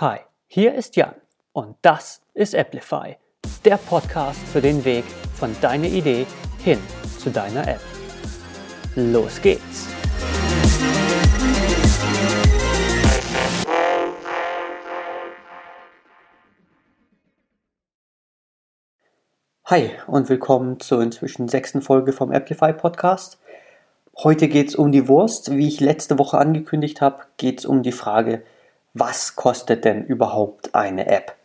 Hi, hier ist Jan und das ist Applify, der Podcast für den Weg von deiner Idee hin zu deiner App. Los geht's! Hi und willkommen zur inzwischen sechsten Folge vom Applify Podcast. Heute geht es um die Wurst. Wie ich letzte Woche angekündigt habe, geht es um die Frage, was kostet denn überhaupt eine App?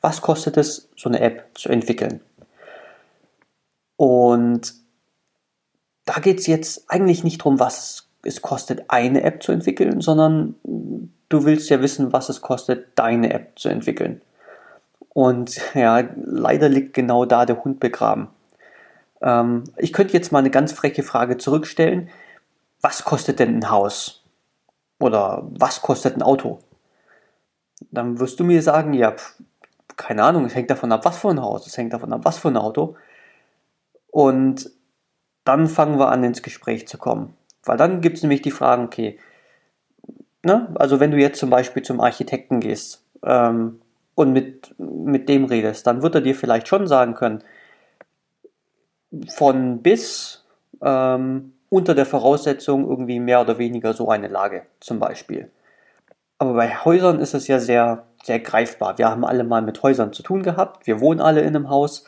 Was kostet es, so eine App zu entwickeln? Und da geht es jetzt eigentlich nicht darum, was es kostet, eine App zu entwickeln, sondern du willst ja wissen, was es kostet, deine App zu entwickeln. Und ja, leider liegt genau da der Hund begraben. Ähm, ich könnte jetzt mal eine ganz freche Frage zurückstellen. Was kostet denn ein Haus? Oder was kostet ein Auto? Dann wirst du mir sagen, ja, keine Ahnung, es hängt davon ab, was für ein Haus, es hängt davon ab, was für ein Auto. Und dann fangen wir an, ins Gespräch zu kommen. Weil dann gibt es nämlich die Fragen, okay, ne? also wenn du jetzt zum Beispiel zum Architekten gehst, ähm, und mit, mit dem redest, dann wird er dir vielleicht schon sagen können, von bis ähm, unter der Voraussetzung irgendwie mehr oder weniger so eine Lage zum Beispiel. Aber bei Häusern ist es ja sehr, sehr greifbar. Wir haben alle mal mit Häusern zu tun gehabt. Wir wohnen alle in einem Haus.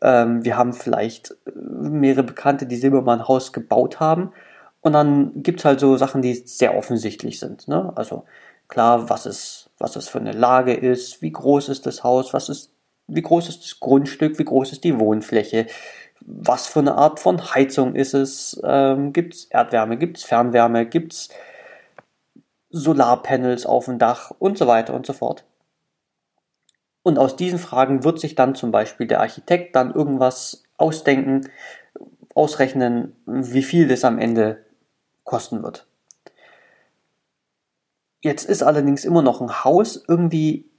Ähm, wir haben vielleicht mehrere Bekannte, die ein Haus gebaut haben. Und dann gibt es halt so Sachen, die sehr offensichtlich sind. Ne? Also klar, was ist was das für eine Lage ist, wie groß ist das Haus, was ist, wie groß ist das Grundstück, wie groß ist die Wohnfläche, was für eine Art von Heizung ist es, ähm, gibt es Erdwärme, gibt es Fernwärme, gibt es Solarpanels auf dem Dach und so weiter und so fort. Und aus diesen Fragen wird sich dann zum Beispiel der Architekt dann irgendwas ausdenken, ausrechnen, wie viel das am Ende kosten wird. Jetzt ist allerdings immer noch ein Haus irgendwie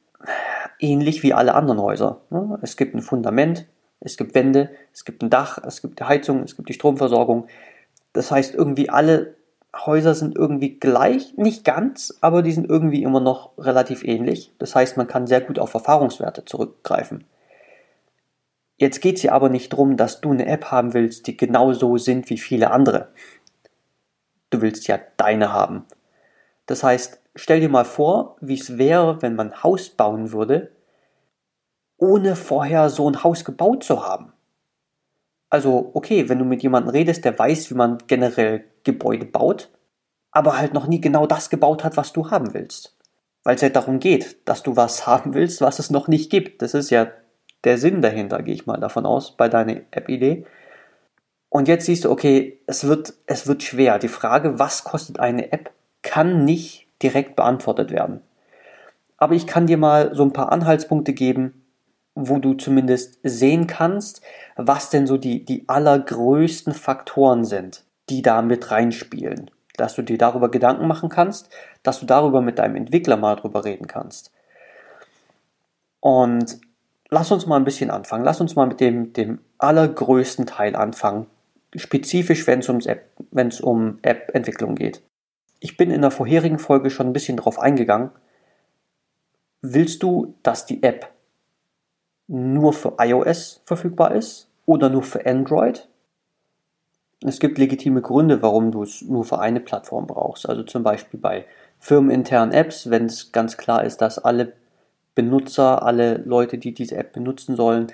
ähnlich wie alle anderen Häuser. Ne? Es gibt ein Fundament, es gibt Wände, es gibt ein Dach, es gibt die Heizung, es gibt die Stromversorgung. Das heißt, irgendwie alle Häuser sind irgendwie gleich, nicht ganz, aber die sind irgendwie immer noch relativ ähnlich. Das heißt, man kann sehr gut auf Erfahrungswerte zurückgreifen. Jetzt geht es ja aber nicht darum, dass du eine App haben willst, die genauso sind wie viele andere. Du willst ja deine haben. Das heißt, stell dir mal vor, wie es wäre, wenn man Haus bauen würde, ohne vorher so ein Haus gebaut zu haben. Also, okay, wenn du mit jemandem redest, der weiß, wie man generell Gebäude baut, aber halt noch nie genau das gebaut hat, was du haben willst. Weil es ja darum geht, dass du was haben willst, was es noch nicht gibt. Das ist ja der Sinn dahinter, gehe ich mal davon aus, bei deiner App-Idee. Und jetzt siehst du, okay, es wird, es wird schwer. Die Frage, was kostet eine App, kann nicht direkt beantwortet werden. Aber ich kann dir mal so ein paar Anhaltspunkte geben, wo du zumindest sehen kannst, was denn so die, die allergrößten Faktoren sind, die da mit reinspielen. Dass du dir darüber Gedanken machen kannst, dass du darüber mit deinem Entwickler mal drüber reden kannst. Und lass uns mal ein bisschen anfangen. Lass uns mal mit dem, dem allergrößten Teil anfangen. Spezifisch, wenn es, App, wenn es um App-Entwicklung geht. Ich bin in der vorherigen Folge schon ein bisschen drauf eingegangen. Willst du, dass die App nur für iOS verfügbar ist oder nur für Android? Es gibt legitime Gründe, warum du es nur für eine Plattform brauchst. Also zum Beispiel bei firmeninternen Apps, wenn es ganz klar ist, dass alle Benutzer, alle Leute, die diese App benutzen sollen,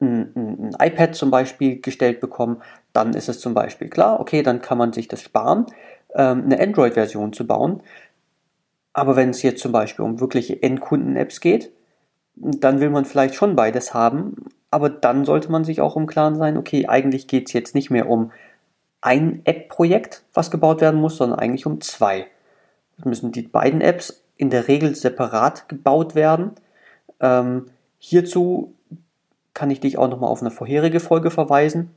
ein, ein, iPad zum Beispiel gestellt bekommen, dann ist es zum Beispiel klar, okay, dann kann man sich das sparen ähm, eine Android-Version zu bauen. Aber wenn es jetzt zum Beispiel um wirkliche Endkunden-Apps geht, dann will man vielleicht schon beides haben. Aber dann sollte man sich auch im Klaren sein, okay, eigentlich geht es jetzt nicht mehr um ein App-Projekt, was gebaut werden muss, sondern eigentlich um zwei. Es müssen die beiden Apps in der Regel separat gebaut werden. Ähm, hierzu kann ich dich auch nochmal auf eine vorherige Folge verweisen.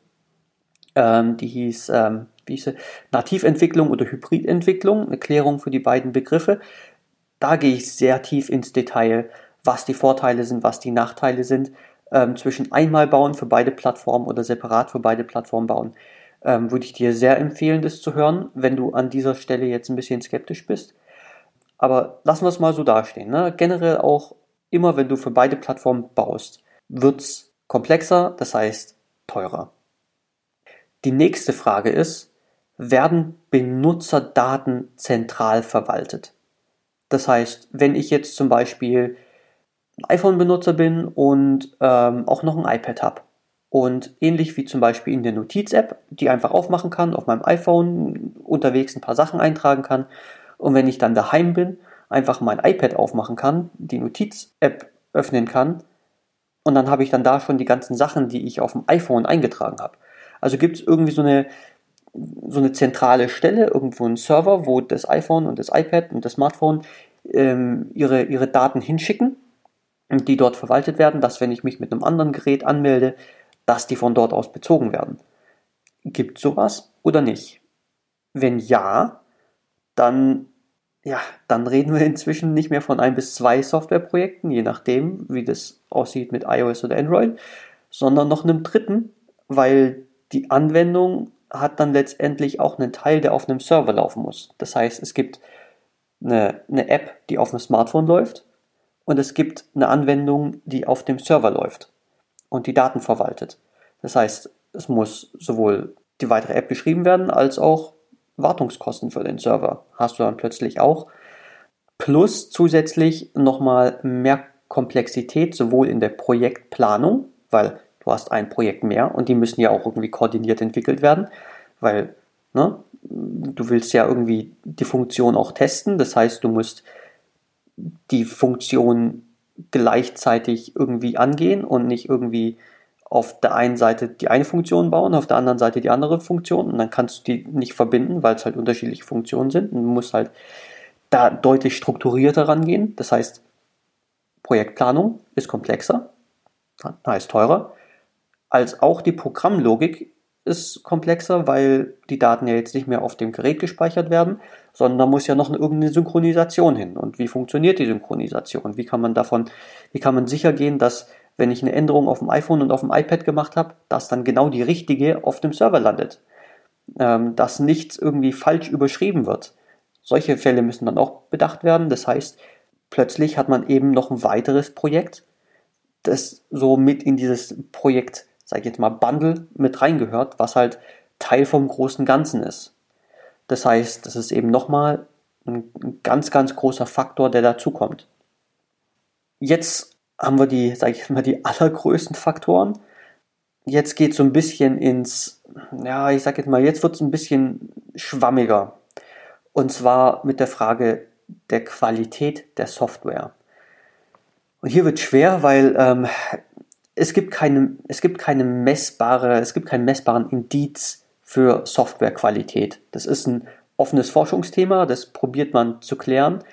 Ähm, die hieß ähm, wie hieß Nativentwicklung oder Hybridentwicklung, eine Klärung für die beiden Begriffe. Da gehe ich sehr tief ins Detail, was die Vorteile sind, was die Nachteile sind, ähm, zwischen einmal bauen für beide Plattformen oder separat für beide Plattformen bauen. Ähm, würde ich dir sehr empfehlen, das zu hören, wenn du an dieser Stelle jetzt ein bisschen skeptisch bist. Aber lassen wir es mal so dastehen. Ne? Generell auch immer, wenn du für beide Plattformen baust, wird es komplexer, das heißt teurer. Die nächste Frage ist, werden Benutzerdaten zentral verwaltet? Das heißt, wenn ich jetzt zum Beispiel iPhone-Benutzer bin und ähm, auch noch ein iPad habe und ähnlich wie zum Beispiel in der Notiz-App, die einfach aufmachen kann, auf meinem iPhone unterwegs ein paar Sachen eintragen kann. Und wenn ich dann daheim bin, einfach mein iPad aufmachen kann, die Notiz-App öffnen kann und dann habe ich dann da schon die ganzen Sachen, die ich auf dem iPhone eingetragen habe. Also gibt es irgendwie so eine, so eine zentrale Stelle, irgendwo ein Server, wo das iPhone und das iPad und das Smartphone ähm, ihre, ihre Daten hinschicken die dort verwaltet werden, dass wenn ich mich mit einem anderen Gerät anmelde, dass die von dort aus bezogen werden. Gibt sowas oder nicht? Wenn ja, dann ja, dann reden wir inzwischen nicht mehr von ein bis zwei Softwareprojekten, je nachdem, wie das aussieht mit iOS oder Android, sondern noch einem dritten, weil die Anwendung hat dann letztendlich auch einen Teil, der auf einem Server laufen muss. Das heißt, es gibt eine, eine App, die auf einem Smartphone läuft und es gibt eine Anwendung, die auf dem Server läuft und die Daten verwaltet. Das heißt, es muss sowohl die weitere App geschrieben werden, als auch Wartungskosten für den Server hast du dann plötzlich auch. Plus zusätzlich nochmal mehr Komplexität, sowohl in der Projektplanung, weil du hast ein Projekt mehr und die müssen ja auch irgendwie koordiniert entwickelt werden, weil ne, du willst ja irgendwie die Funktion auch testen. Das heißt, du musst die Funktion gleichzeitig irgendwie angehen und nicht irgendwie auf der einen Seite die eine Funktion bauen, auf der anderen Seite die andere Funktion. Und dann kannst du die nicht verbinden, weil es halt unterschiedliche Funktionen sind. Und du musst halt da deutlich strukturierter rangehen. Das heißt, Projektplanung ist komplexer, heißt teurer, als auch die Programmlogik ist komplexer, weil die Daten ja jetzt nicht mehr auf dem Gerät gespeichert werden, sondern da muss ja noch irgendeine Synchronisation hin. Und wie funktioniert die Synchronisation? Wie kann man davon, wie kann man sicher gehen, dass wenn ich eine Änderung auf dem iPhone und auf dem iPad gemacht habe, dass dann genau die richtige auf dem Server landet. Ähm, dass nichts irgendwie falsch überschrieben wird. Solche Fälle müssen dann auch bedacht werden. Das heißt, plötzlich hat man eben noch ein weiteres Projekt, das so mit in dieses Projekt, sag ich jetzt mal, Bundle mit reingehört, was halt Teil vom großen Ganzen ist. Das heißt, das ist eben nochmal ein ganz, ganz großer Faktor, der dazukommt. Jetzt haben wir die, sage ich mal, die allergrößten Faktoren. Jetzt geht es so ein bisschen ins, ja, ich sage jetzt mal, jetzt wird es ein bisschen schwammiger. Und zwar mit der Frage der Qualität der Software. Und hier wird schwer, weil ähm, es gibt keine, es gibt keine messbare, es gibt keinen messbaren Indiz für Softwarequalität. Das ist ein offenes Forschungsthema, das probiert man zu klären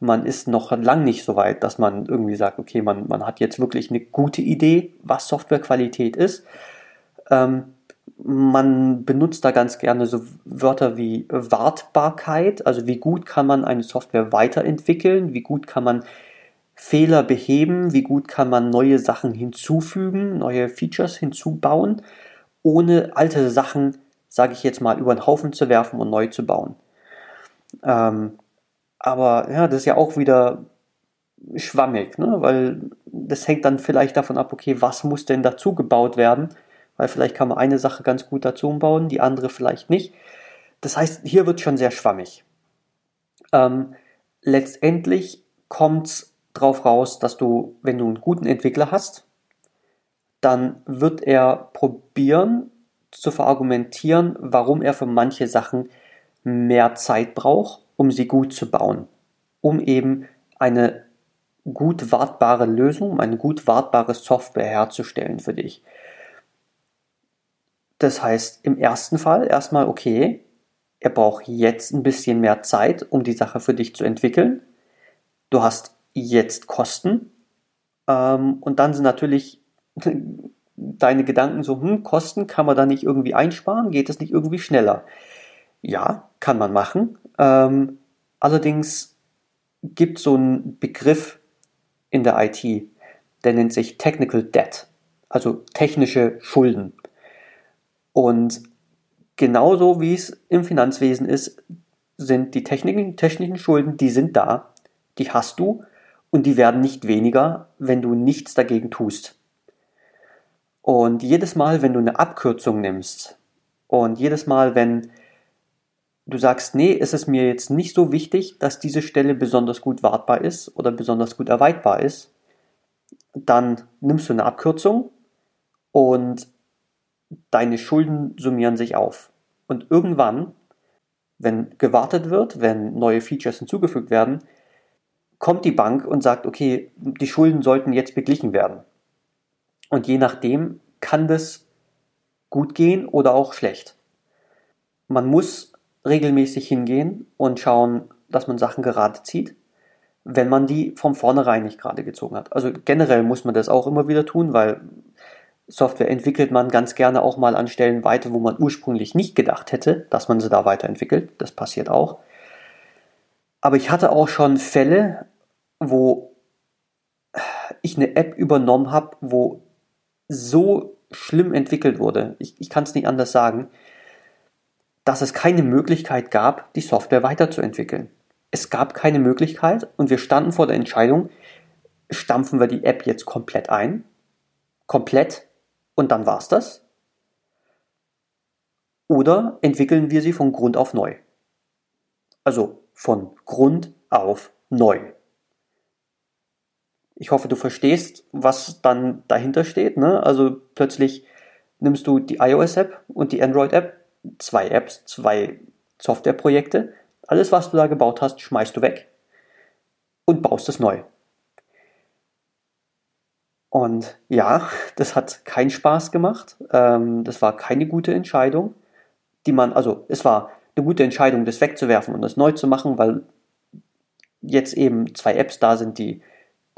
man ist noch lang nicht so weit, dass man irgendwie sagt, okay, man, man hat jetzt wirklich eine gute Idee, was Softwarequalität ist. Ähm, man benutzt da ganz gerne so Wörter wie Wartbarkeit, also wie gut kann man eine Software weiterentwickeln, wie gut kann man Fehler beheben, wie gut kann man neue Sachen hinzufügen, neue Features hinzubauen, ohne alte Sachen, sage ich jetzt mal, über den Haufen zu werfen und neu zu bauen. Ähm, aber ja, das ist ja auch wieder schwammig, ne? weil das hängt dann vielleicht davon ab, okay, was muss denn dazu gebaut werden? Weil vielleicht kann man eine Sache ganz gut dazu bauen, die andere vielleicht nicht. Das heißt, hier wird schon sehr schwammig. Ähm, letztendlich kommt es darauf raus, dass du, wenn du einen guten Entwickler hast, dann wird er probieren zu verargumentieren, warum er für manche Sachen mehr Zeit braucht um sie gut zu bauen, um eben eine gut wartbare Lösung, um eine gut wartbare Software herzustellen für dich. Das heißt, im ersten Fall erstmal, okay, er braucht jetzt ein bisschen mehr Zeit, um die Sache für dich zu entwickeln. Du hast jetzt Kosten. Ähm, und dann sind natürlich deine Gedanken so, hm, Kosten kann man da nicht irgendwie einsparen? Geht es nicht irgendwie schneller? Ja, kann man machen. Ähm, allerdings gibt so einen Begriff in der IT, der nennt sich Technical Debt, also technische Schulden. Und genauso wie es im Finanzwesen ist, sind die Techniken, technischen Schulden, die sind da. die hast du und die werden nicht weniger, wenn du nichts dagegen tust. Und jedes Mal, wenn du eine Abkürzung nimmst und jedes Mal, wenn du sagst, nee, ist es mir jetzt nicht so wichtig, dass diese Stelle besonders gut wartbar ist oder besonders gut erweiterbar ist, dann nimmst du eine Abkürzung und deine Schulden summieren sich auf. Und irgendwann, wenn gewartet wird, wenn neue Features hinzugefügt werden, kommt die Bank und sagt, okay, die Schulden sollten jetzt beglichen werden. Und je nachdem kann das gut gehen oder auch schlecht. Man muss regelmäßig hingehen und schauen, dass man Sachen gerade zieht, wenn man die von vornherein nicht gerade gezogen hat. Also generell muss man das auch immer wieder tun, weil Software entwickelt man ganz gerne auch mal an Stellen weiter, wo man ursprünglich nicht gedacht hätte, dass man sie da weiterentwickelt. Das passiert auch. Aber ich hatte auch schon Fälle, wo ich eine App übernommen habe, wo so schlimm entwickelt wurde, ich, ich kann es nicht anders sagen, dass es keine Möglichkeit gab, die Software weiterzuentwickeln. Es gab keine Möglichkeit und wir standen vor der Entscheidung, stampfen wir die App jetzt komplett ein, komplett und dann war's das? Oder entwickeln wir sie von Grund auf neu? Also von Grund auf neu. Ich hoffe, du verstehst, was dann dahinter steht. Ne? Also plötzlich nimmst du die iOS-App und die Android-App, zwei Apps, zwei Softwareprojekte. Alles, was du da gebaut hast, schmeißt du weg und baust es neu. Und ja, das hat keinen Spaß gemacht. Ähm, das war keine gute Entscheidung, die man, also es war eine gute Entscheidung, das wegzuwerfen und das neu zu machen, weil jetzt eben zwei Apps da sind, die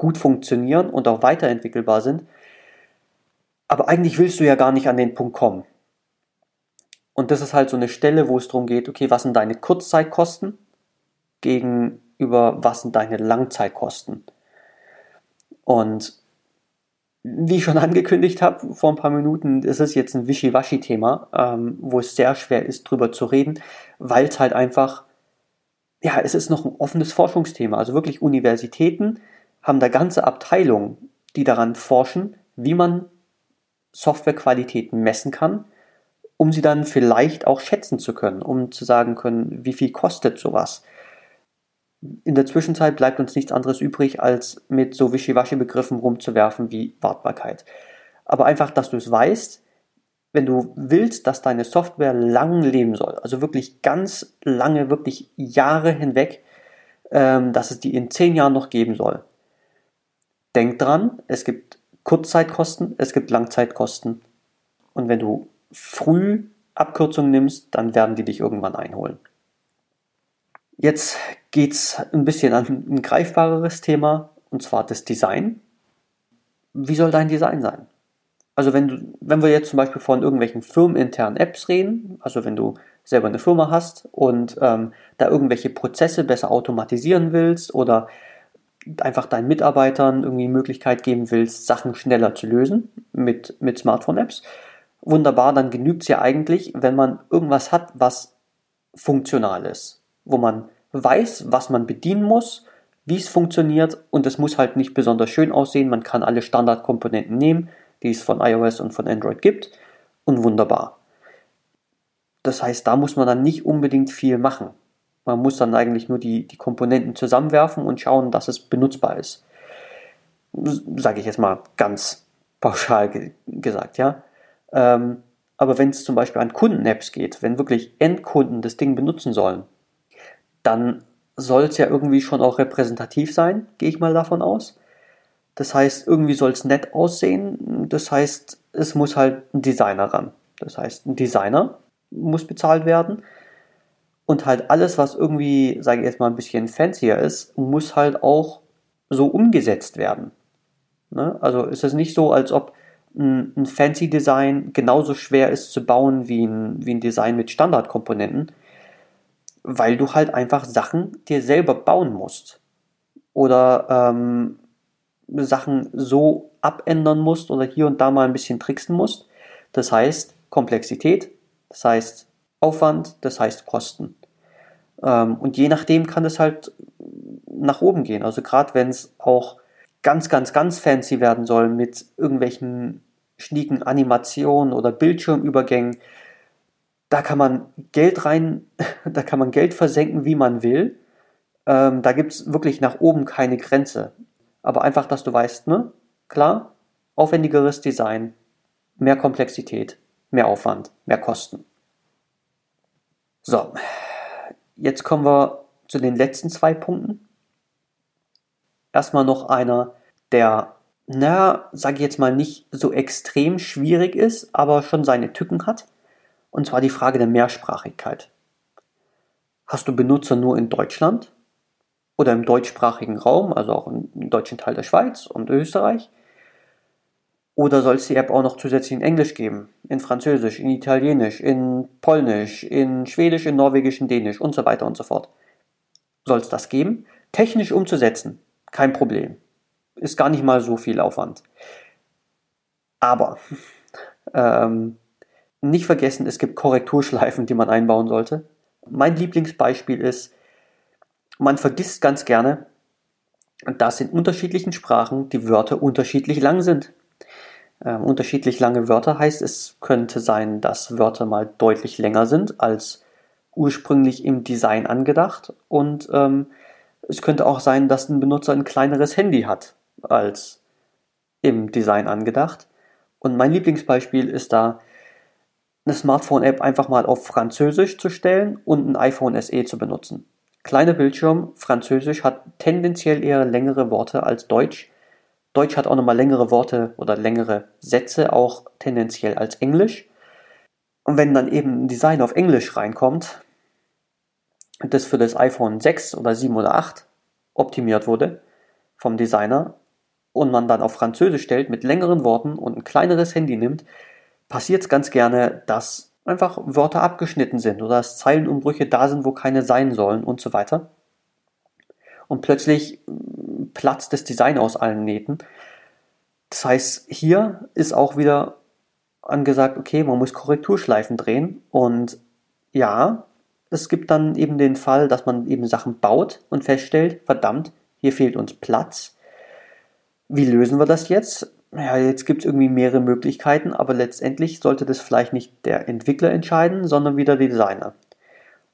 gut funktionieren und auch weiterentwickelbar sind. Aber eigentlich willst du ja gar nicht an den Punkt kommen. Und das ist halt so eine Stelle, wo es darum geht, okay, was sind deine Kurzzeitkosten gegenüber was sind deine Langzeitkosten. Und wie ich schon angekündigt habe vor ein paar Minuten, ist es jetzt ein Wischiwaschi-Thema, ähm, wo es sehr schwer ist, drüber zu reden, weil es halt einfach, ja, es ist noch ein offenes Forschungsthema. Also wirklich Universitäten haben da ganze Abteilungen, die daran forschen, wie man Softwarequalitäten messen kann, um sie dann vielleicht auch schätzen zu können, um zu sagen können, wie viel kostet sowas. In der Zwischenzeit bleibt uns nichts anderes übrig, als mit so Wischiwaschi-Begriffen rumzuwerfen wie Wartbarkeit. Aber einfach, dass du es weißt, wenn du willst, dass deine Software lang leben soll, also wirklich ganz lange, wirklich Jahre hinweg, ähm, dass es die in zehn Jahren noch geben soll, denk dran, es gibt Kurzzeitkosten, es gibt Langzeitkosten. Und wenn du früh Abkürzungen nimmst, dann werden die dich irgendwann einholen. Jetzt geht es ein bisschen an ein greifbareres Thema, und zwar das Design. Wie soll dein Design sein? Also wenn, du, wenn wir jetzt zum Beispiel von irgendwelchen firmeninternen Apps reden, also wenn du selber eine Firma hast und ähm, da irgendwelche Prozesse besser automatisieren willst oder einfach deinen Mitarbeitern irgendwie Möglichkeit geben willst, Sachen schneller zu lösen mit, mit Smartphone-Apps, wunderbar, dann genügt es ja eigentlich, wenn man irgendwas hat, was funktional ist, wo man weiß, was man bedienen muss, wie es funktioniert und es muss halt nicht besonders schön aussehen. Man kann alle Standardkomponenten nehmen, die es von iOS und von Android gibt und wunderbar. Das heißt, da muss man dann nicht unbedingt viel machen. Man muss dann eigentlich nur die, die Komponenten zusammenwerfen und schauen, dass es benutzbar ist. Sage ich jetzt mal ganz pauschal ge gesagt, ja. Ähm, aber wenn es zum Beispiel an Kunden-Apps geht, wenn wirklich Endkunden das Ding benutzen sollen, dann soll es ja irgendwie schon auch repräsentativ sein, gehe ich mal davon aus. Das heißt, irgendwie soll es nett aussehen. Das heißt, es muss halt ein Designer ran. Das heißt, ein Designer muss bezahlt werden. Und halt alles, was irgendwie, sage ich jetzt mal, ein bisschen fancier ist, muss halt auch so umgesetzt werden. Ne? Also ist es nicht so, als ob ein, ein fancy Design genauso schwer ist zu bauen wie ein, wie ein Design mit Standardkomponenten, weil du halt einfach Sachen dir selber bauen musst. Oder ähm, Sachen so abändern musst oder hier und da mal ein bisschen tricksen musst. Das heißt Komplexität, das heißt Aufwand, das heißt Kosten. Ähm, und je nachdem kann es halt nach oben gehen. Also gerade wenn es auch ganz, ganz, ganz fancy werden soll mit irgendwelchen schnieken Animationen oder Bildschirmübergängen, da kann man Geld rein, da kann man Geld versenken, wie man will. Ähm, da gibt es wirklich nach oben keine Grenze. Aber einfach, dass du weißt, ne? Klar, aufwendigeres Design, mehr Komplexität, mehr Aufwand, mehr Kosten. So, jetzt kommen wir zu den letzten zwei Punkten. Erstmal noch einer, der, na, sage ich jetzt mal, nicht so extrem schwierig ist, aber schon seine Tücken hat. Und zwar die Frage der Mehrsprachigkeit. Hast du Benutzer nur in Deutschland oder im deutschsprachigen Raum, also auch im deutschen Teil der Schweiz und Österreich? Oder soll es die App auch noch zusätzlich in Englisch geben, in Französisch, in Italienisch, in Polnisch, in Schwedisch, in Norwegisch, in Dänisch und so weiter und so fort? Soll es das geben? Technisch umzusetzen, kein Problem. Ist gar nicht mal so viel Aufwand. Aber ähm, nicht vergessen, es gibt Korrekturschleifen, die man einbauen sollte. Mein Lieblingsbeispiel ist, man vergisst ganz gerne, dass in unterschiedlichen Sprachen die Wörter unterschiedlich lang sind. Ähm, unterschiedlich lange Wörter heißt, es könnte sein, dass Wörter mal deutlich länger sind als ursprünglich im Design angedacht. Und ähm, es könnte auch sein, dass ein Benutzer ein kleineres Handy hat als im Design angedacht. Und mein Lieblingsbeispiel ist da, eine Smartphone-App einfach mal auf Französisch zu stellen und ein iPhone SE zu benutzen. Kleiner Bildschirm, Französisch hat tendenziell eher längere Worte als Deutsch. Deutsch hat auch nochmal längere Worte oder längere Sätze, auch tendenziell als Englisch. Und wenn dann eben ein Design auf Englisch reinkommt, das für das iPhone 6 oder 7 oder 8 optimiert wurde vom Designer und man dann auf Französisch stellt mit längeren Worten und ein kleineres Handy nimmt, passiert es ganz gerne, dass einfach Wörter abgeschnitten sind oder dass Zeilenumbrüche da sind, wo keine sein sollen und so weiter. Und plötzlich mm, platzt das Design aus allen Nähten. Das heißt, hier ist auch wieder angesagt, okay, man muss Korrekturschleifen drehen und ja, es gibt dann eben den Fall, dass man eben Sachen baut und feststellt, verdammt, hier fehlt uns Platz. Wie lösen wir das jetzt? ja, jetzt gibt es irgendwie mehrere Möglichkeiten, aber letztendlich sollte das vielleicht nicht der Entwickler entscheiden, sondern wieder der Designer.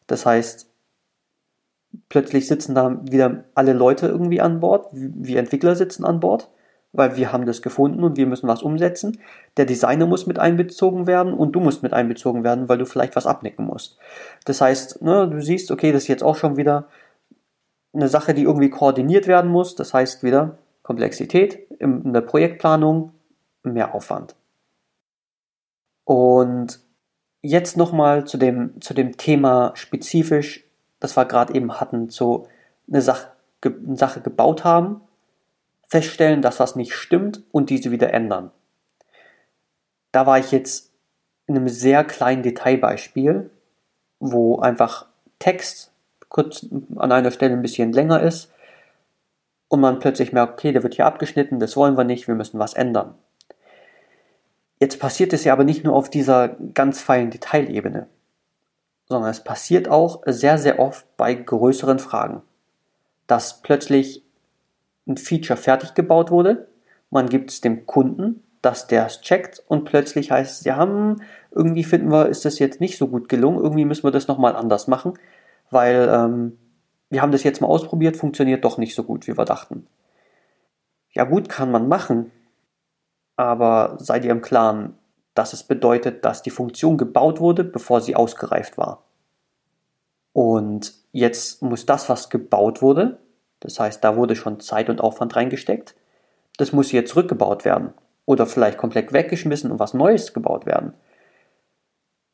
Das heißt, plötzlich sitzen da wieder alle Leute irgendwie an Bord, wir Entwickler sitzen an Bord, weil wir haben das gefunden und wir müssen was umsetzen. Der Designer muss mit einbezogen werden und du musst mit einbezogen werden, weil du vielleicht was abnicken musst. Das heißt, ne, du siehst, okay, das ist jetzt auch schon wieder eine Sache, die irgendwie koordiniert werden muss. Das heißt wieder, Komplexität in der Projektplanung, mehr Aufwand. Und jetzt nochmal zu dem, zu dem Thema spezifisch, das wir gerade eben hatten, so eine Sache, eine Sache gebaut haben, feststellen, dass was nicht stimmt und diese wieder ändern. Da war ich jetzt in einem sehr kleinen Detailbeispiel, wo einfach Text kurz an einer Stelle ein bisschen länger ist und man plötzlich merkt, okay, der wird hier abgeschnitten, das wollen wir nicht, wir müssen was ändern. Jetzt passiert es ja aber nicht nur auf dieser ganz feinen Detailebene, sondern es passiert auch sehr, sehr oft bei größeren Fragen, dass plötzlich ein Feature fertig gebaut wurde, man gibt es dem Kunden, dass der es checkt und plötzlich heißt es, ja, hm, irgendwie finden wir, ist das jetzt nicht so gut gelungen, irgendwie müssen wir das nochmal anders machen, weil ähm, wir haben das jetzt mal ausprobiert, funktioniert doch nicht so gut, wie wir dachten. Ja gut, kann man machen, aber seid ihr im Klaren, dass es bedeutet, dass die Funktion gebaut wurde, bevor sie ausgereift war. Und jetzt muss das, was gebaut wurde, das heißt, da wurde schon Zeit und Aufwand reingesteckt, das muss jetzt rückgebaut werden oder vielleicht komplett weggeschmissen und was Neues gebaut werden.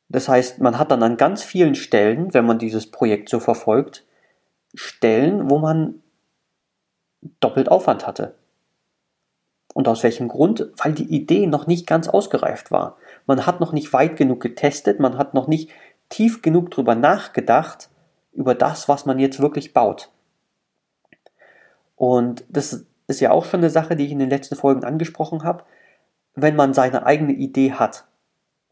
Das heißt, man hat dann an ganz vielen Stellen, wenn man dieses Projekt so verfolgt, Stellen, wo man doppelt Aufwand hatte. Und aus welchem Grund? Weil die Idee noch nicht ganz ausgereift war. Man hat noch nicht weit genug getestet, man hat noch nicht tief genug drüber nachgedacht, über das, was man jetzt wirklich baut. Und das ist ja auch schon eine Sache, die ich in den letzten Folgen angesprochen habe. Wenn man seine eigene Idee hat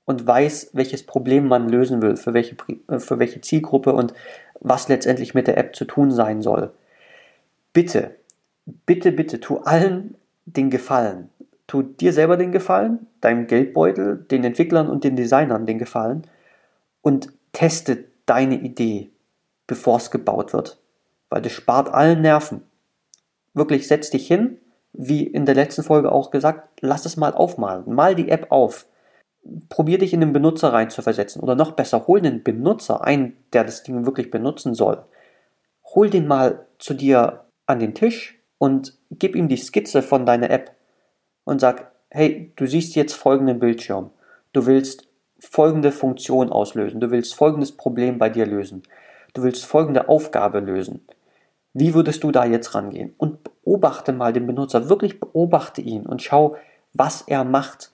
und weiß, welches Problem man lösen will, für welche, für welche Zielgruppe und was letztendlich mit der App zu tun sein soll, bitte, bitte, bitte, tu allen den Gefallen. Tu dir selber den Gefallen, deinem Geldbeutel, den Entwicklern und den Designern den Gefallen und teste deine Idee, bevor es gebaut wird. Weil das spart allen Nerven. Wirklich, setz dich hin, wie in der letzten Folge auch gesagt, lass es mal aufmalen. Mal die App auf. Probier dich in den Benutzer rein zu versetzen. Oder noch besser, hol den Benutzer ein, der das Ding wirklich benutzen soll. Hol den mal zu dir an den Tisch und gib ihm die Skizze von deiner App und sag, hey, du siehst jetzt folgenden Bildschirm. Du willst folgende Funktion auslösen. Du willst folgendes Problem bei dir lösen. Du willst folgende Aufgabe lösen. Wie würdest du da jetzt rangehen? Und beobachte mal den Benutzer, wirklich beobachte ihn und schau, was er macht.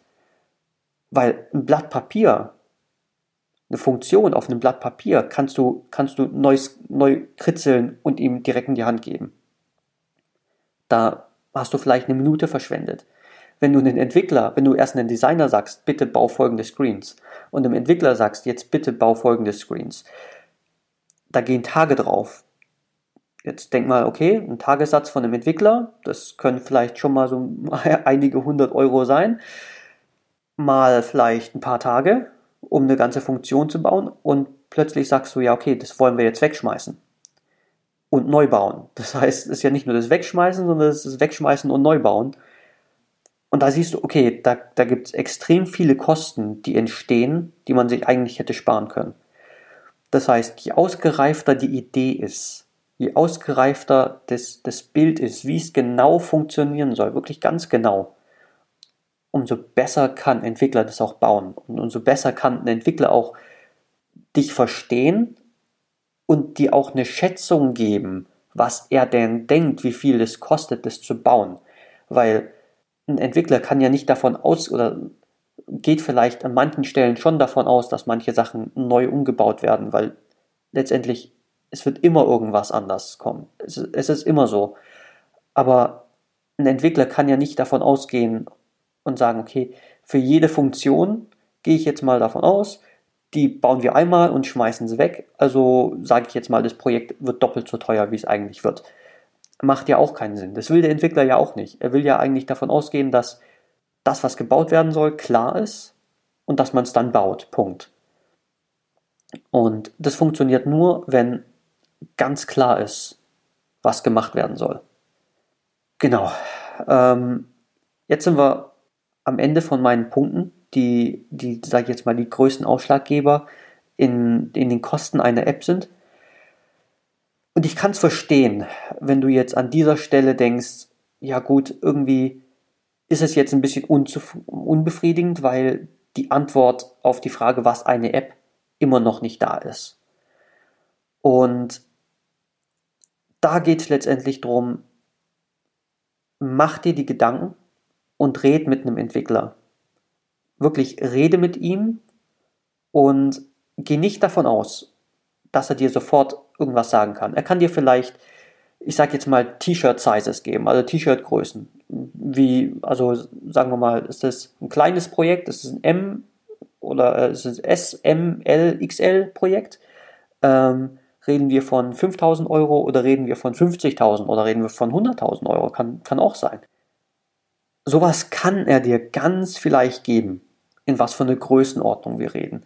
Weil ein Blatt Papier, eine Funktion auf einem Blatt Papier kannst du, kannst du neu, neu kritzeln und ihm direkt in die Hand geben. Da hast du vielleicht eine Minute verschwendet. Wenn du einen Entwickler, wenn du erst einen Designer sagst, bitte bau folgende Screens. Und dem Entwickler sagst, jetzt bitte bau folgende Screens, da gehen Tage drauf. Jetzt denk mal, okay, ein Tagessatz von einem Entwickler, das können vielleicht schon mal so einige hundert Euro sein, mal vielleicht ein paar Tage, um eine ganze Funktion zu bauen. Und plötzlich sagst du, ja, okay, das wollen wir jetzt wegschmeißen und neu bauen. Das heißt, es ist ja nicht nur das Wegschmeißen, sondern es ist Wegschmeißen und neu bauen. Und da siehst du, okay, da, da gibt es extrem viele Kosten, die entstehen, die man sich eigentlich hätte sparen können. Das heißt, je ausgereifter die Idee ist, je ausgereifter das, das Bild ist, wie es genau funktionieren soll, wirklich ganz genau, umso besser kann Entwickler das auch bauen. Und umso besser kann ein Entwickler auch dich verstehen und dir auch eine Schätzung geben, was er denn denkt, wie viel es kostet, das zu bauen. Weil ein Entwickler kann ja nicht davon aus oder geht vielleicht an manchen Stellen schon davon aus, dass manche Sachen neu umgebaut werden, weil letztendlich es wird immer irgendwas anders kommen. Es ist immer so. Aber ein Entwickler kann ja nicht davon ausgehen und sagen, okay, für jede Funktion gehe ich jetzt mal davon aus, die bauen wir einmal und schmeißen sie weg. Also sage ich jetzt mal, das Projekt wird doppelt so teuer, wie es eigentlich wird macht ja auch keinen Sinn. Das will der Entwickler ja auch nicht. Er will ja eigentlich davon ausgehen, dass das, was gebaut werden soll, klar ist und dass man es dann baut. Punkt. Und das funktioniert nur, wenn ganz klar ist, was gemacht werden soll. Genau. Ähm, jetzt sind wir am Ende von meinen Punkten, die, die sage ich jetzt mal, die größten Ausschlaggeber in, in den Kosten einer App sind. Und ich kann es verstehen, wenn du jetzt an dieser Stelle denkst, ja gut, irgendwie ist es jetzt ein bisschen unbefriedigend, weil die Antwort auf die Frage, was eine App, immer noch nicht da ist. Und da geht es letztendlich darum, mach dir die Gedanken und red mit einem Entwickler. Wirklich rede mit ihm und geh nicht davon aus, dass er dir sofort irgendwas sagen kann. Er kann dir vielleicht, ich sage jetzt mal, T-Shirt-Sizes geben, also T-Shirt-Größen. Wie, also sagen wir mal, ist das ein kleines Projekt, ist es ein M oder äh, ist es S, M, L, XL Projekt? Ähm, reden wir von 5000 Euro oder reden wir von 50.000 oder reden wir von 100.000 Euro? Kann, kann auch sein. Sowas kann er dir ganz vielleicht geben, in was für eine Größenordnung wir reden.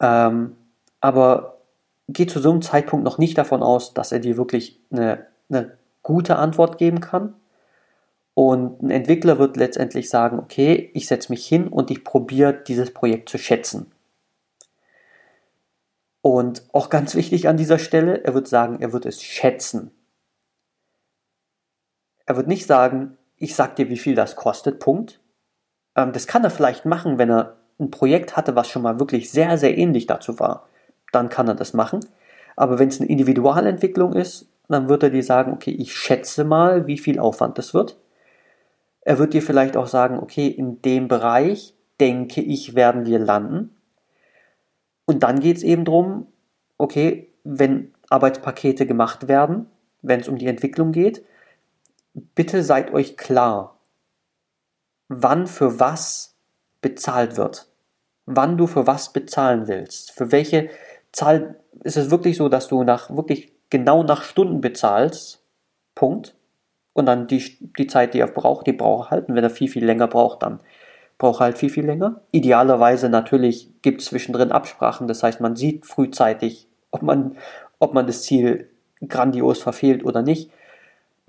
Ähm, aber geht zu so einem Zeitpunkt noch nicht davon aus, dass er dir wirklich eine, eine gute Antwort geben kann. Und ein Entwickler wird letztendlich sagen, okay, ich setze mich hin und ich probiere dieses Projekt zu schätzen. Und auch ganz wichtig an dieser Stelle, er wird sagen, er wird es schätzen. Er wird nicht sagen, ich sag dir, wie viel das kostet, Punkt. Ähm, das kann er vielleicht machen, wenn er ein Projekt hatte, was schon mal wirklich sehr, sehr ähnlich dazu war dann kann er das machen. Aber wenn es eine Individualentwicklung ist, dann wird er dir sagen, okay, ich schätze mal, wie viel Aufwand das wird. Er wird dir vielleicht auch sagen, okay, in dem Bereich denke ich, werden wir landen. Und dann geht es eben darum, okay, wenn Arbeitspakete gemacht werden, wenn es um die Entwicklung geht, bitte seid euch klar, wann für was bezahlt wird. Wann du für was bezahlen willst. Für welche Zahl, ist es wirklich so, dass du nach wirklich genau nach Stunden bezahlst Punkt. Und dann die, die Zeit, die er braucht, die braucht er halt. Und wenn er viel, viel länger braucht, dann braucht er halt viel, viel länger. Idealerweise natürlich gibt es zwischendrin Absprachen. Das heißt, man sieht frühzeitig, ob man, ob man das Ziel grandios verfehlt oder nicht.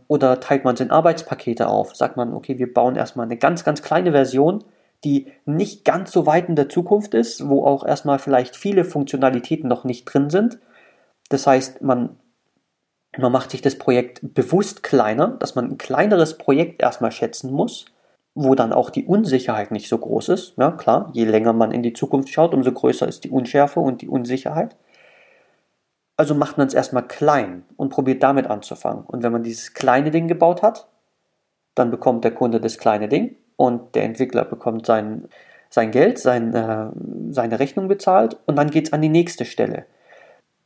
Oder teilt man es in Arbeitspakete auf. Sagt man, okay, wir bauen erstmal eine ganz, ganz kleine Version, die nicht ganz so weit in der Zukunft ist, wo auch erstmal vielleicht viele Funktionalitäten noch nicht drin sind. Das heißt, man man macht sich das Projekt bewusst kleiner, dass man ein kleineres Projekt erstmal schätzen muss, wo dann auch die Unsicherheit nicht so groß ist. Ja, klar, je länger man in die Zukunft schaut, umso größer ist die Unschärfe und die Unsicherheit. Also macht man es erstmal klein und probiert damit anzufangen. Und wenn man dieses kleine Ding gebaut hat, dann bekommt der Kunde das kleine Ding und der Entwickler bekommt sein, sein Geld, sein, äh, seine Rechnung bezahlt und dann geht es an die nächste Stelle.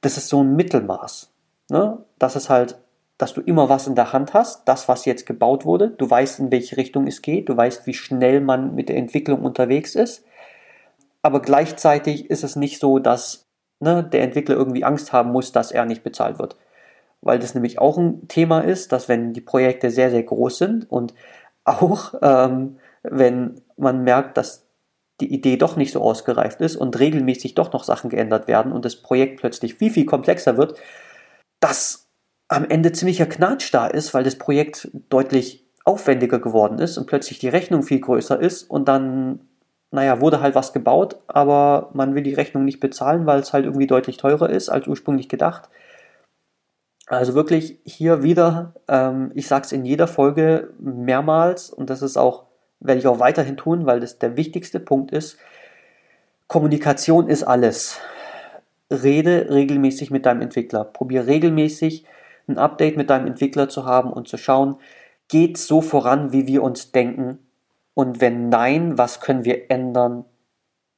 Das ist so ein Mittelmaß. Ne? Das ist halt, dass du immer was in der Hand hast, das, was jetzt gebaut wurde. Du weißt, in welche Richtung es geht, du weißt, wie schnell man mit der Entwicklung unterwegs ist. Aber gleichzeitig ist es nicht so, dass ne, der Entwickler irgendwie Angst haben muss, dass er nicht bezahlt wird. Weil das nämlich auch ein Thema ist, dass wenn die Projekte sehr, sehr groß sind und auch ähm, wenn man merkt, dass die Idee doch nicht so ausgereift ist und regelmäßig doch noch Sachen geändert werden und das Projekt plötzlich viel, viel komplexer wird, dass am Ende ziemlicher Knatsch da ist, weil das Projekt deutlich aufwendiger geworden ist und plötzlich die Rechnung viel größer ist und dann, naja, wurde halt was gebaut, aber man will die Rechnung nicht bezahlen, weil es halt irgendwie deutlich teurer ist als ursprünglich gedacht. Also wirklich hier wieder, ähm, ich sage es in jeder Folge mehrmals und das ist auch, werde ich auch weiterhin tun, weil das der wichtigste Punkt ist. Kommunikation ist alles rede regelmäßig mit deinem Entwickler. Probier regelmäßig ein Update mit deinem Entwickler zu haben und zu schauen, geht so voran, wie wir uns denken? Und wenn nein, was können wir ändern,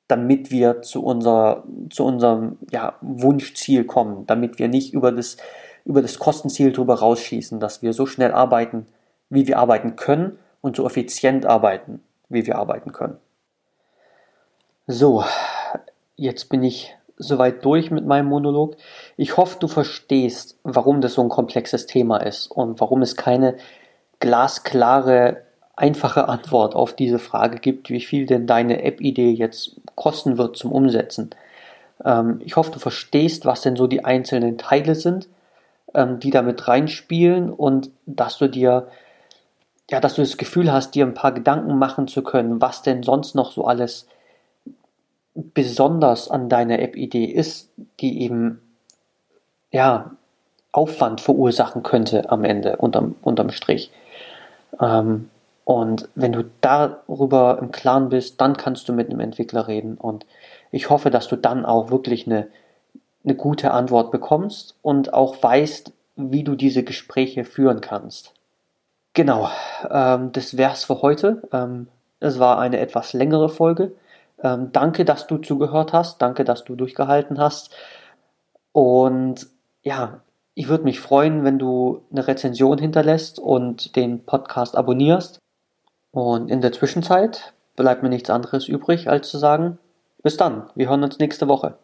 damit wir zu, unser, zu unserem ja, Wunschziel kommen, damit wir nicht über das, über das Kostenziel drüber rausschießen, dass wir so schnell arbeiten, wie wir arbeiten können und so effizient arbeiten, wie wir arbeiten können. So, jetzt bin ich soweit durch mit meinem Monolog. Ich hoffe, du verstehst, warum das so ein komplexes Thema ist und warum es keine glasklare, einfache Antwort auf diese Frage gibt, wie viel denn deine App-Idee jetzt kosten wird zum Umsetzen. Ähm, ich hoffe, du verstehst, was denn so die einzelnen Teile sind, ähm, die damit reinspielen und dass du dir ja, dass du das Gefühl hast, dir ein paar Gedanken machen zu können, was denn sonst noch so alles besonders an deiner App-Idee ist, die eben ja Aufwand verursachen könnte am Ende, unterm, unterm Strich. Ähm, und wenn du darüber im Klaren bist, dann kannst du mit einem Entwickler reden. Und ich hoffe, dass du dann auch wirklich eine, eine gute Antwort bekommst und auch weißt, wie du diese Gespräche führen kannst. Genau, ähm, das wär's für heute. Ähm, es war eine etwas längere Folge. Ähm, danke, dass du zugehört hast. Danke, dass du durchgehalten hast. Und ja, ich würde mich freuen, wenn du eine Rezension hinterlässt und den Podcast abonnierst. Und in der Zwischenzeit bleibt mir nichts anderes übrig, als zu sagen, bis dann, wir hören uns nächste Woche.